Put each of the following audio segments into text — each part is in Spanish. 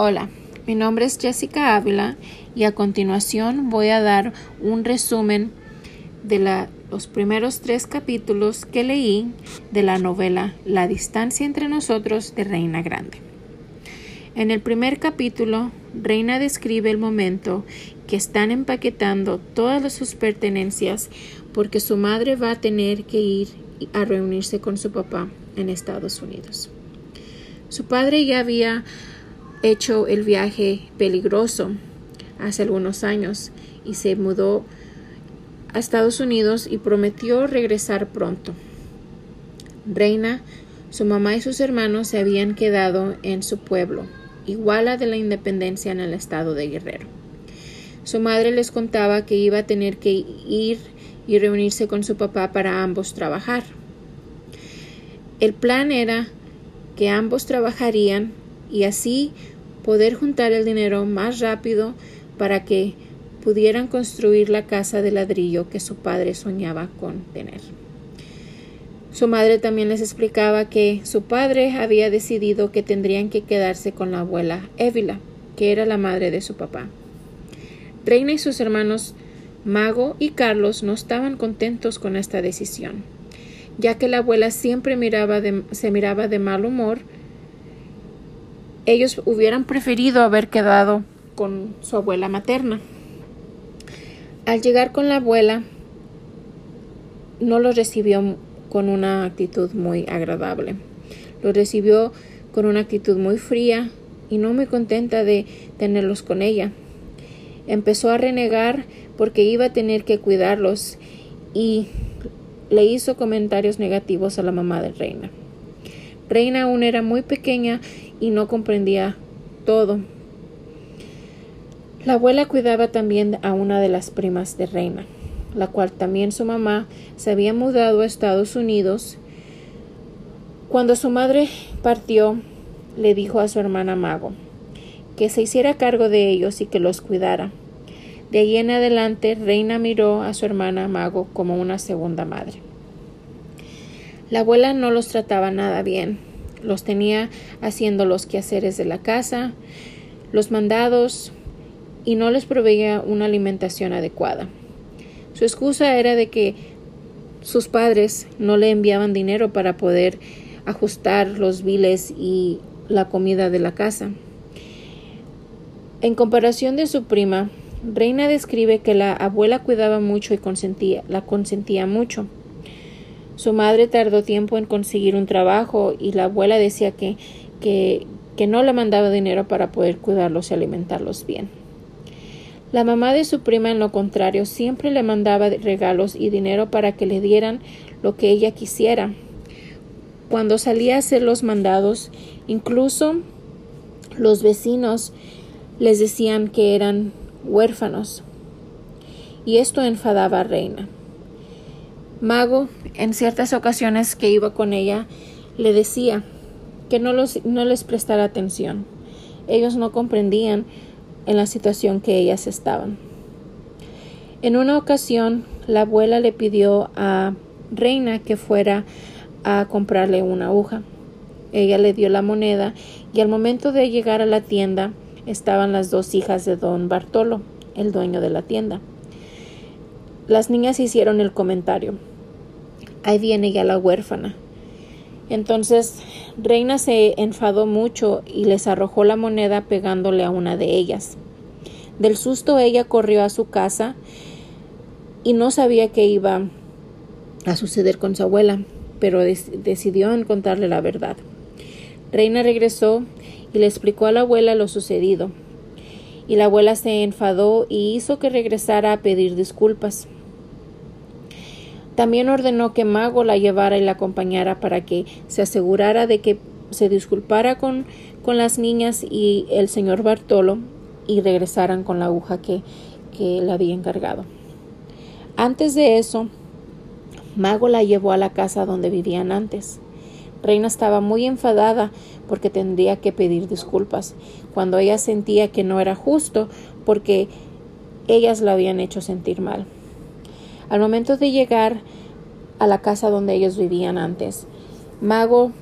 Hola, mi nombre es Jessica Ávila y a continuación voy a dar un resumen de los primeros tres capítulos que leí de la novela La distancia entre nosotros de Reina Grande. En el primer capítulo, Reina describe el momento que están empaquetando todas sus pertenencias porque su madre va a tener que ir a reunirse con su papá en Estados Unidos. Su padre ya había hecho el viaje peligroso hace algunos años y se mudó a Estados Unidos y prometió regresar pronto. Reina, su mamá y sus hermanos se habían quedado en su pueblo, igual a de la independencia en el estado de Guerrero. Su madre les contaba que iba a tener que ir y reunirse con su papá para ambos trabajar. El plan era que ambos trabajarían y así poder juntar el dinero más rápido para que pudieran construir la casa de ladrillo que su padre soñaba con tener. Su madre también les explicaba que su padre había decidido que tendrían que quedarse con la abuela Évila, que era la madre de su papá. Reina y sus hermanos Mago y Carlos no estaban contentos con esta decisión, ya que la abuela siempre miraba se miraba de mal humor ellos hubieran preferido haber quedado con su abuela materna. Al llegar con la abuela, no lo recibió con una actitud muy agradable. Lo recibió con una actitud muy fría y no muy contenta de tenerlos con ella. Empezó a renegar porque iba a tener que cuidarlos y le hizo comentarios negativos a la mamá de Reina. Reina aún era muy pequeña y no comprendía todo. La abuela cuidaba también a una de las primas de Reina, la cual también su mamá se había mudado a Estados Unidos. Cuando su madre partió, le dijo a su hermana Mago que se hiciera cargo de ellos y que los cuidara. De ahí en adelante, Reina miró a su hermana Mago como una segunda madre. La abuela no los trataba nada bien, los tenía haciendo los quehaceres de la casa, los mandados y no les proveía una alimentación adecuada. Su excusa era de que sus padres no le enviaban dinero para poder ajustar los biles y la comida de la casa. En comparación de su prima, Reina describe que la abuela cuidaba mucho y consentía, la consentía mucho. Su madre tardó tiempo en conseguir un trabajo y la abuela decía que, que, que no le mandaba dinero para poder cuidarlos y alimentarlos bien. La mamá de su prima, en lo contrario, siempre le mandaba regalos y dinero para que le dieran lo que ella quisiera. Cuando salía a hacer los mandados, incluso los vecinos les decían que eran huérfanos. Y esto enfadaba a Reina. Mago, en ciertas ocasiones que iba con ella, le decía que no, no les prestara atención. Ellos no comprendían en la situación que ellas estaban. En una ocasión, la abuela le pidió a Reina que fuera a comprarle una aguja. Ella le dio la moneda y al momento de llegar a la tienda estaban las dos hijas de don Bartolo, el dueño de la tienda. Las niñas hicieron el comentario. Ahí viene ya la huérfana. Entonces Reina se enfadó mucho y les arrojó la moneda pegándole a una de ellas. Del susto ella corrió a su casa y no sabía qué iba a suceder con su abuela, pero decidió encontrarle la verdad. Reina regresó y le explicó a la abuela lo sucedido. Y la abuela se enfadó y hizo que regresara a pedir disculpas. También ordenó que Mago la llevara y la acompañara para que se asegurara de que se disculpara con, con las niñas y el señor Bartolo y regresaran con la aguja que, que había encargado. Antes de eso, Mago la llevó a la casa donde vivían antes. Reina estaba muy enfadada porque tendría que pedir disculpas, cuando ella sentía que no era justo porque ellas la habían hecho sentir mal. Al momento de llegar a la casa donde ellos vivían antes, Mago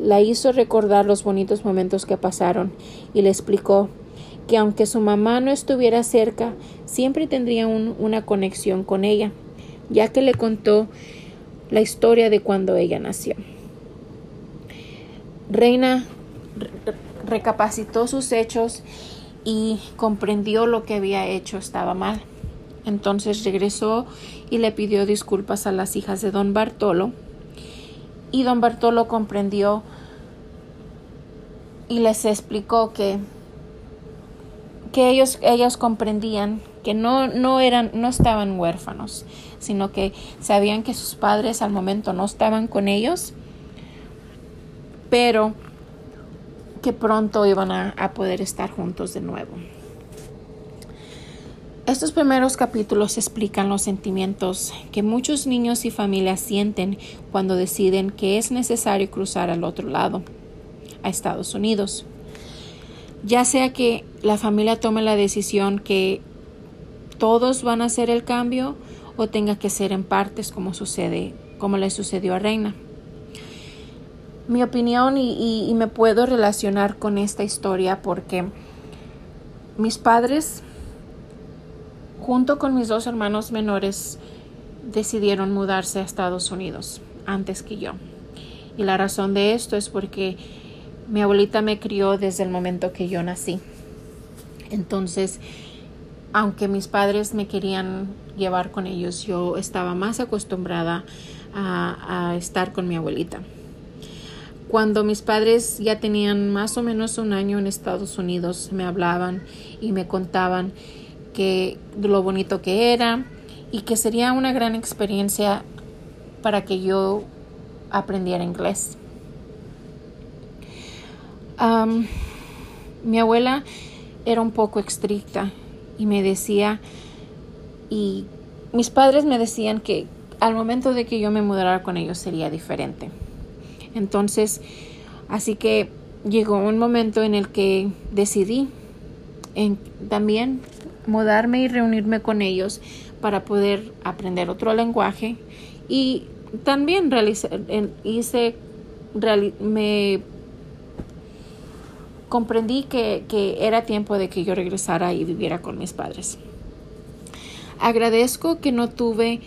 la hizo recordar los bonitos momentos que pasaron y le explicó que aunque su mamá no estuviera cerca, siempre tendría una conexión con ella, ya que le contó la historia de cuando ella nació. Reina recapacitó sus hechos y comprendió lo que había hecho estaba mal. Entonces regresó y le pidió disculpas a las hijas de don Bartolo. Y don Bartolo comprendió y les explicó que, que ellos, comprendían que no, no eran, no estaban huérfanos, sino que sabían que sus padres al momento no estaban con ellos, pero que pronto iban a poder estar juntos de nuevo. Estos primeros capítulos explican los sentimientos que muchos niños y familias sienten cuando deciden que es necesario cruzar al otro lado, a Estados Unidos. Ya sea que la familia tome la decisión que todos van a hacer el cambio o tenga que ser en partes como sucede, como le sucedió a Reina. Mi opinión y, y me puedo relacionar con esta historia porque mis padres junto con mis dos hermanos menores, decidieron mudarse a Estados Unidos antes que yo. Y la razón de esto es porque mi abuelita me crió desde el momento que yo nací. Entonces, aunque mis padres me querían llevar con ellos, yo estaba más acostumbrada a, estar con mi abuelita. Cuando mis padres ya tenían más o menos un año en Estados Unidos, me hablaban y me contaban que lo bonito que era y que sería una gran experiencia para que yo aprendiera inglés. mi abuela era un poco estricta y me decía y mis padres me decían que al momento de que yo me mudara con ellos sería diferente. Entonces, así que llegó un momento en el que decidí en, también mudarme y reunirme con ellos para poder aprender otro lenguaje y también hice me comprendí que, que era tiempo de que yo regresara y viviera con mis padres. Agradezco que no tuve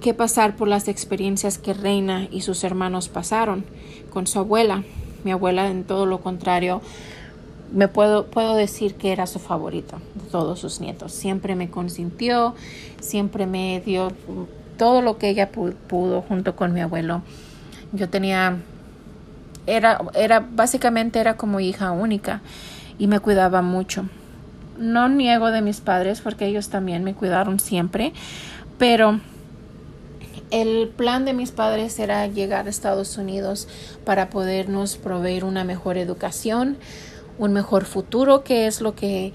que pasar por las experiencias que Reina y sus hermanos pasaron con su abuela. Mi abuela, en todo lo contrario, me puedo, puedo decir que era su favorito de todos sus nietos. Siempre me consintió, siempre me dio todo lo que ella pudo, junto con mi abuelo. Yo tenía, era, era, básicamente era como hija única y me cuidaba mucho. No niego de mis padres porque ellos también me cuidaron siempre, pero el plan de mis padres era llegar a Estados Unidos para podernos proveer una mejor educación, un mejor futuro, que es lo que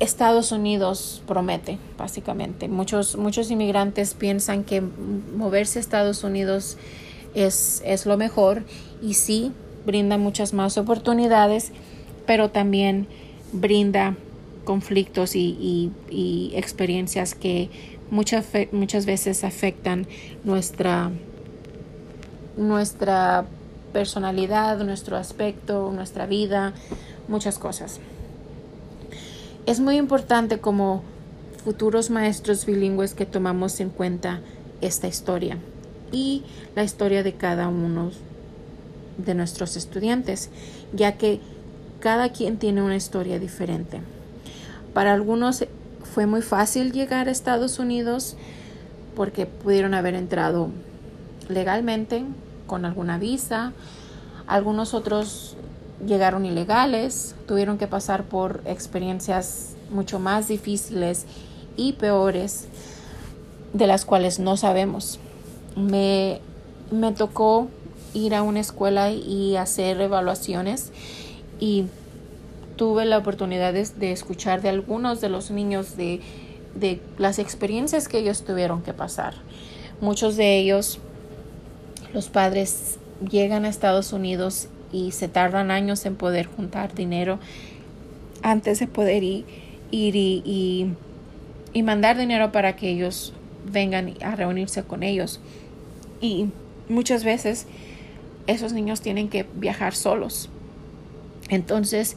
Estados Unidos promete, básicamente. Muchos, muchos inmigrantes piensan que moverse a Estados Unidos es, es lo mejor y sí, brinda muchas más oportunidades, pero también brinda conflictos y, y, experiencias que muchas, muchas veces afectan nuestra, nuestra personalidad, nuestro aspecto, nuestra vida, muchas cosas. Es muy importante como futuros maestros bilingües que tomamos en cuenta esta historia y la historia de cada uno de nuestros estudiantes, ya que cada quien tiene una historia diferente. Para algunos fue muy fácil llegar a Estados Unidos porque pudieron haber entrado legalmente con alguna visa. Algunos otros llegaron ilegales, tuvieron que pasar por experiencias mucho más difíciles y peores de las cuales no sabemos. Me, me tocó ir a una escuela y hacer evaluaciones y tuve la oportunidad de, escuchar de algunos de los niños de, de las experiencias que ellos tuvieron que pasar. Muchos de ellos los padres llegan a Estados Unidos y se tardan años en poder juntar dinero antes de poder ir, y, y, mandar dinero para que ellos vengan a reunirse con ellos. Y muchas veces esos niños tienen que viajar solos. Entonces,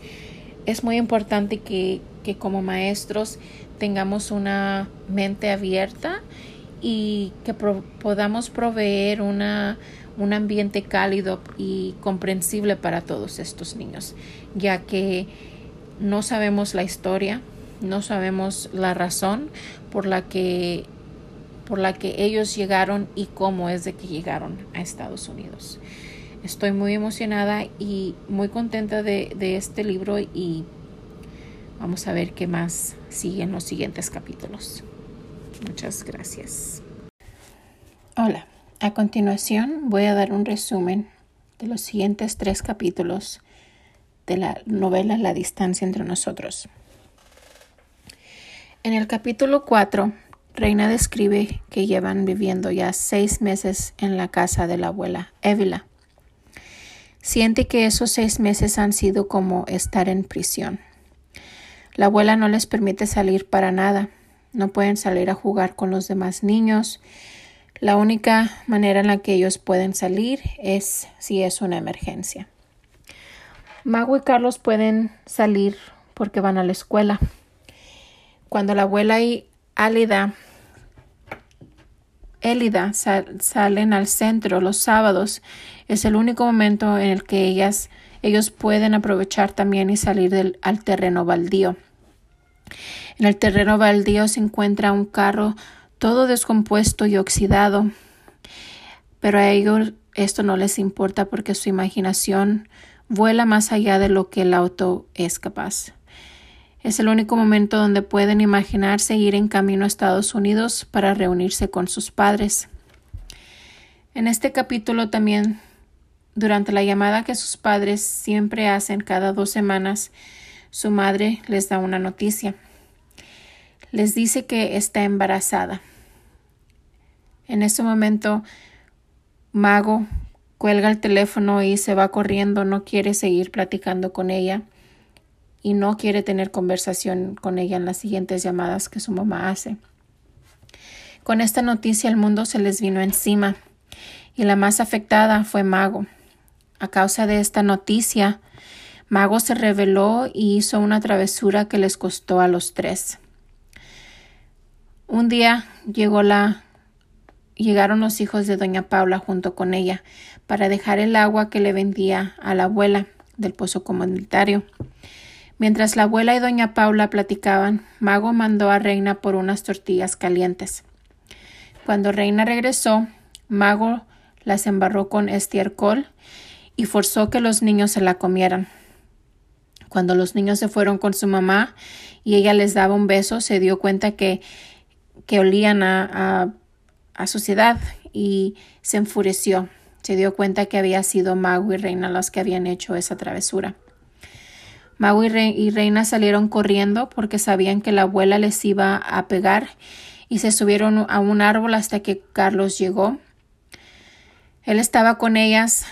es muy importante que, que como maestros tengamos una mente abierta y que podamos proveer una, un ambiente cálido y comprensible para todos estos niños, ya que no sabemos la historia, no sabemos la razón por la que por la que ellos llegaron y cómo es de que llegaron a Estados Unidos. Estoy muy emocionada y muy contenta de, de este libro y vamos a ver qué más sigue en los siguientes capítulos. Muchas gracias. Hola, a continuación voy a dar un resumen de los siguientes tres capítulos de la novela La distancia entre nosotros. En el capítulo 4, Reina describe que llevan viviendo ya seis meses en la casa de la abuela Évila. Siente que esos seis meses han sido como estar en prisión. La abuela no les permite salir para nada. No pueden salir a jugar con los demás niños. La única manera en la que ellos pueden salir es si es una emergencia. Mago y Carlos pueden salir porque van a la escuela. Cuando la abuela y Álida, Élida salen al centro los sábados, es el único momento en el que ellas, ellos pueden aprovechar también y salir al terreno baldío. En el terreno baldío se encuentra un carro todo descompuesto y oxidado, pero a ellos esto no les importa porque su imaginación vuela más allá de lo que el auto es capaz. Es el único momento donde pueden imaginarse ir en camino a Estados Unidos para reunirse con sus padres. En este capítulo también, durante la llamada que sus padres siempre hacen cada dos semanas, su madre les da una noticia. Les dice que está embarazada. En ese momento, Mago cuelga el teléfono y se va corriendo, no quiere seguir platicando con ella y no quiere tener conversación con ella en las siguientes llamadas que su mamá hace. Con esta noticia el mundo se les vino encima y la más afectada fue Mago. A causa de esta noticia, Mago se rebeló y hizo una travesura que les costó a los tres. Un día llegó la llegaron los hijos de doña Paula junto con ella para dejar el agua que le vendía a la abuela del pozo comunitario. Mientras la abuela y doña Paula platicaban, Mago mandó a Reina por unas tortillas calientes. Cuando Reina regresó, Mago las embarró con estiércol y forzó que los niños se la comieran. Cuando los niños se fueron con su mamá y ella les daba un beso, se dio cuenta que, que olían a, a, a suciedad y se enfureció. Se dio cuenta que había sido Mago y Reina los que habían hecho esa travesura. Mago y, Reina salieron corriendo porque sabían que la abuela les iba a pegar y se subieron a un árbol hasta que Carlos llegó. Él estaba con ellas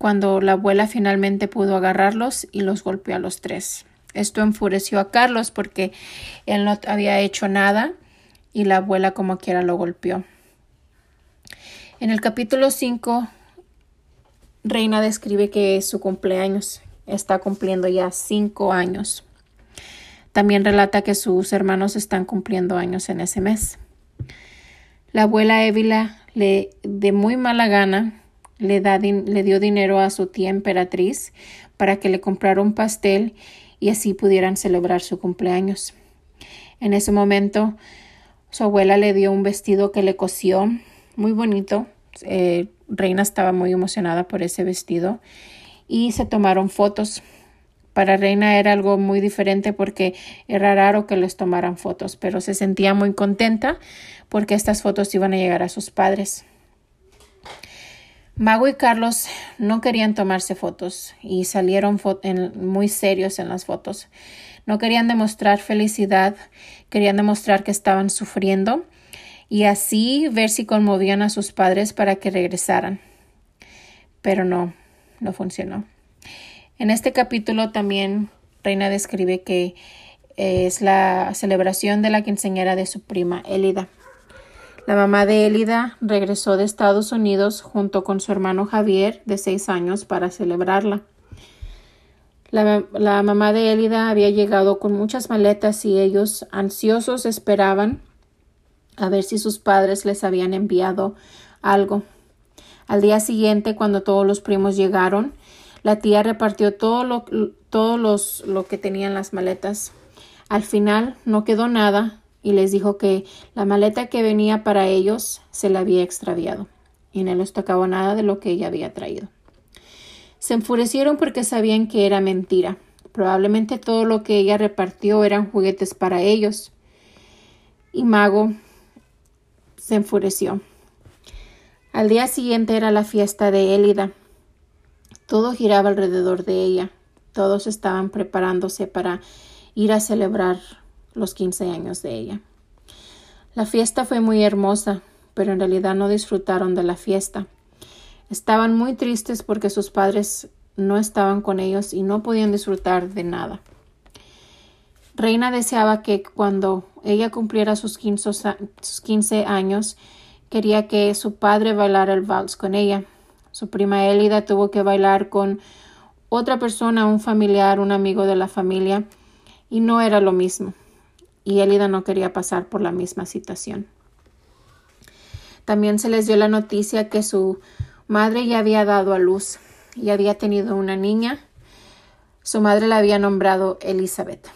cuando la abuela finalmente pudo agarrarlos y los golpeó a los tres. Esto enfureció a Carlos porque él no había hecho nada y la abuela como quiera lo golpeó. En el capítulo 5, Reina describe que es su cumpleaños está cumpliendo ya cinco años. También relata que sus hermanos están cumpliendo años en ese mes. La abuela Évila le, de muy mala gana, le, da, le dio dinero a su tía emperatriz para que le comprara un pastel y así pudieran celebrar su cumpleaños. En ese momento, su abuela le dio un vestido que le cosió muy bonito. Eh, Reina estaba muy emocionada por ese vestido y se tomaron fotos. Para Reina era algo muy diferente porque era raro que les tomaran fotos, pero se sentía muy contenta porque estas fotos iban a llegar a sus padres. Mago y Carlos no querían tomarse fotos y salieron muy serios en las fotos. No querían demostrar felicidad, querían demostrar que estaban sufriendo y así ver si conmovían a sus padres para que regresaran. Pero no, no funcionó. En este capítulo también Reina describe que es la celebración de la quinceañera de su prima Elida. La mamá de Elida regresó de Estados Unidos junto con su hermano Javier, de seis años, para celebrarla. La, mamá de Elida había llegado con muchas maletas y ellos, ansiosos, esperaban a ver si sus padres les habían enviado algo. Al día siguiente, cuando todos los primos llegaron, la tía repartió todo lo, todo lo que tenían las maletas. Al final no quedó nada y les dijo que la maleta que venía para ellos se la había extraviado y no les tocaba nada de lo que ella había traído. Se enfurecieron porque sabían que era mentira. Probablemente todo lo que ella repartió eran juguetes para ellos. Y Mago se enfureció. Al día siguiente era la fiesta de Élida. Todo giraba alrededor de ella. Todos estaban preparándose para ir a celebrar los quince años de ella. La fiesta fue muy hermosa, pero en realidad no disfrutaron de la fiesta. Estaban muy tristes porque sus padres no estaban con ellos y no podían disfrutar de nada. Reina deseaba que cuando ella cumpliera sus quince años, quería que su padre bailara el vals con ella. Su prima Elida tuvo que bailar con otra persona, un familiar, un amigo de la familia, y no era lo mismo. Y Elida no quería pasar por la misma situación. También se les dio la noticia que su madre ya había dado a luz y había tenido una niña. Su madre la había nombrado Elizabeth.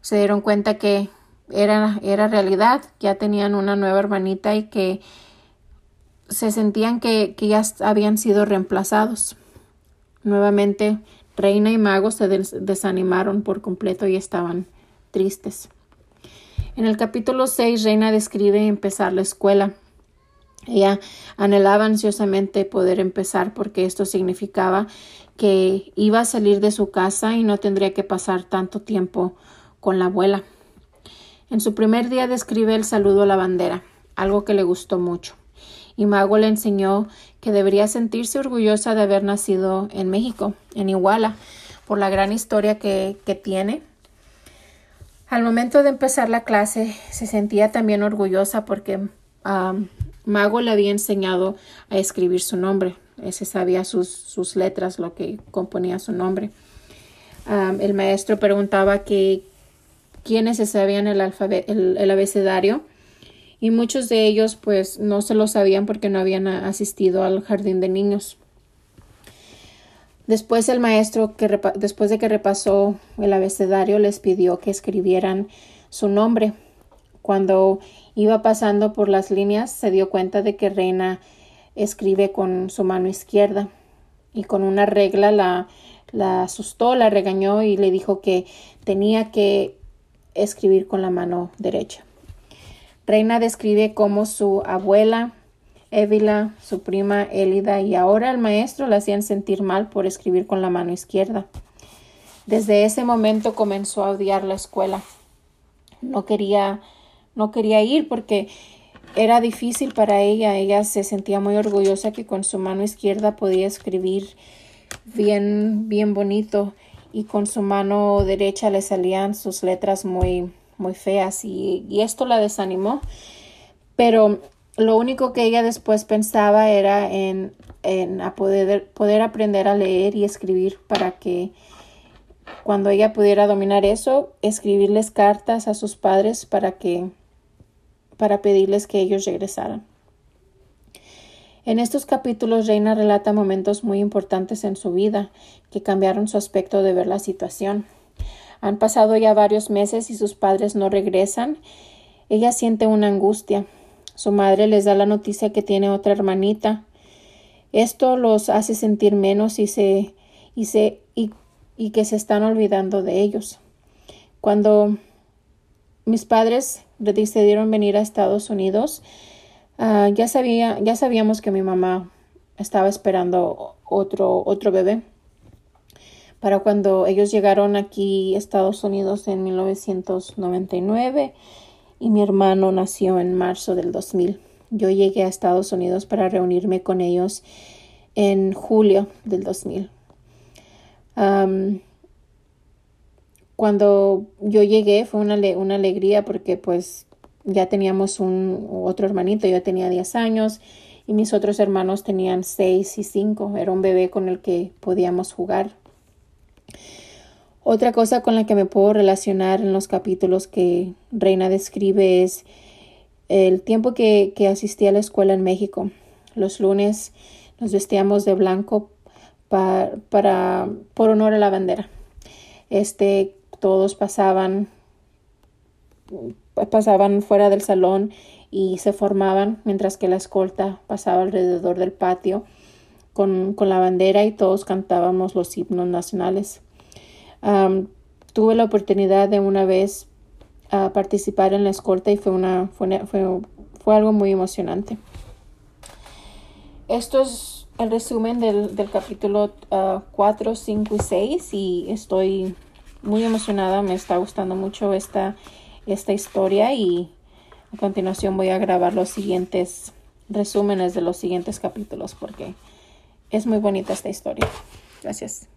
Se dieron cuenta que era, era realidad, ya tenían una nueva hermanita y que se sentían que, que ya habían sido reemplazados. Nuevamente, Reina y Mago se desanimaron por completo y estaban tristes. En el capítulo 6, Reina describe empezar la escuela. Ella anhelaba ansiosamente poder empezar porque esto significaba que iba a salir de su casa y no tendría que pasar tanto tiempo con la abuela. En su primer día describe el saludo a la bandera, algo que le gustó mucho. Y Mago le enseñó que debería sentirse orgullosa de haber nacido en México, en Iguala, por la gran historia que, que tiene. Al momento de empezar la clase se sentía también orgullosa porque Mago le había enseñado a escribir su nombre. Ese sabía sus, sus letras, lo que componía su nombre. el maestro preguntaba que, quienes se sabían el, el, abecedario y muchos de ellos pues no se lo sabían porque no habían asistido al jardín de niños. Después el maestro, que después de que repasó el abecedario, les pidió que escribieran su nombre. Cuando iba pasando por las líneas, se dio cuenta de que Reina escribe con su mano izquierda y con una regla la, la asustó, la regañó y le dijo que tenía que escribir con la mano derecha. Reina describe cómo su abuela, Évila, su prima Elida y ahora el maestro la hacían sentir mal por escribir con la mano izquierda. Desde ese momento comenzó a odiar la escuela. No quería, no quería ir porque era difícil para ella. Ella se sentía muy orgullosa que con su mano izquierda podía escribir bien, bien bonito y con su mano derecha le salían sus letras muy, muy feas y, esto la desanimó. Pero lo único que ella después pensaba era en, en poder, poder aprender a leer y escribir para que cuando ella pudiera dominar eso, escribirles cartas a sus padres para que para pedirles que ellos regresaran. En estos capítulos Reina relata momentos muy importantes en su vida que cambiaron su aspecto de ver la situación. Han pasado ya varios meses y sus padres no regresan. Ella siente una angustia. Su madre les da la noticia que tiene otra hermanita. Esto los hace sentir menos y se y se y, y que se están olvidando de ellos. Cuando mis padres decidieron venir a Estados Unidos, Ah, ya, sabía, ya sabíamos que mi mamá estaba esperando otro, otro bebé. Para cuando ellos llegaron aquí a Estados Unidos en 1999 y mi hermano nació en marzo del 2000. Yo llegué a Estados Unidos para reunirme con ellos en julio del 2000. cuando yo llegué fue una, una alegría porque pues ya teníamos un otro hermanito, yo tenía 10 años y mis otros hermanos tenían 6 y 5. Era un bebé con el que podíamos jugar. Otra cosa con la que me puedo relacionar en los capítulos que Reina describe es el tiempo que, que asistí a la escuela en México. Los lunes nos vestíamos de blanco para, por honor a la bandera. Este, todos pasaban, pasaban fuera del salón y se formaban mientras que la escolta pasaba alrededor del patio con, la bandera y todos cantábamos los himnos nacionales. Tuve la oportunidad de una vez a participar en la escolta y fue, una, fue, fue, algo muy emocionante. Esto es el resumen del, capítulo 4, 5 y 6 y estoy muy emocionada, me está gustando mucho esta, esta historia y a continuación voy a grabar los siguientes resúmenes de los siguientes capítulos porque es muy bonita esta historia. Gracias.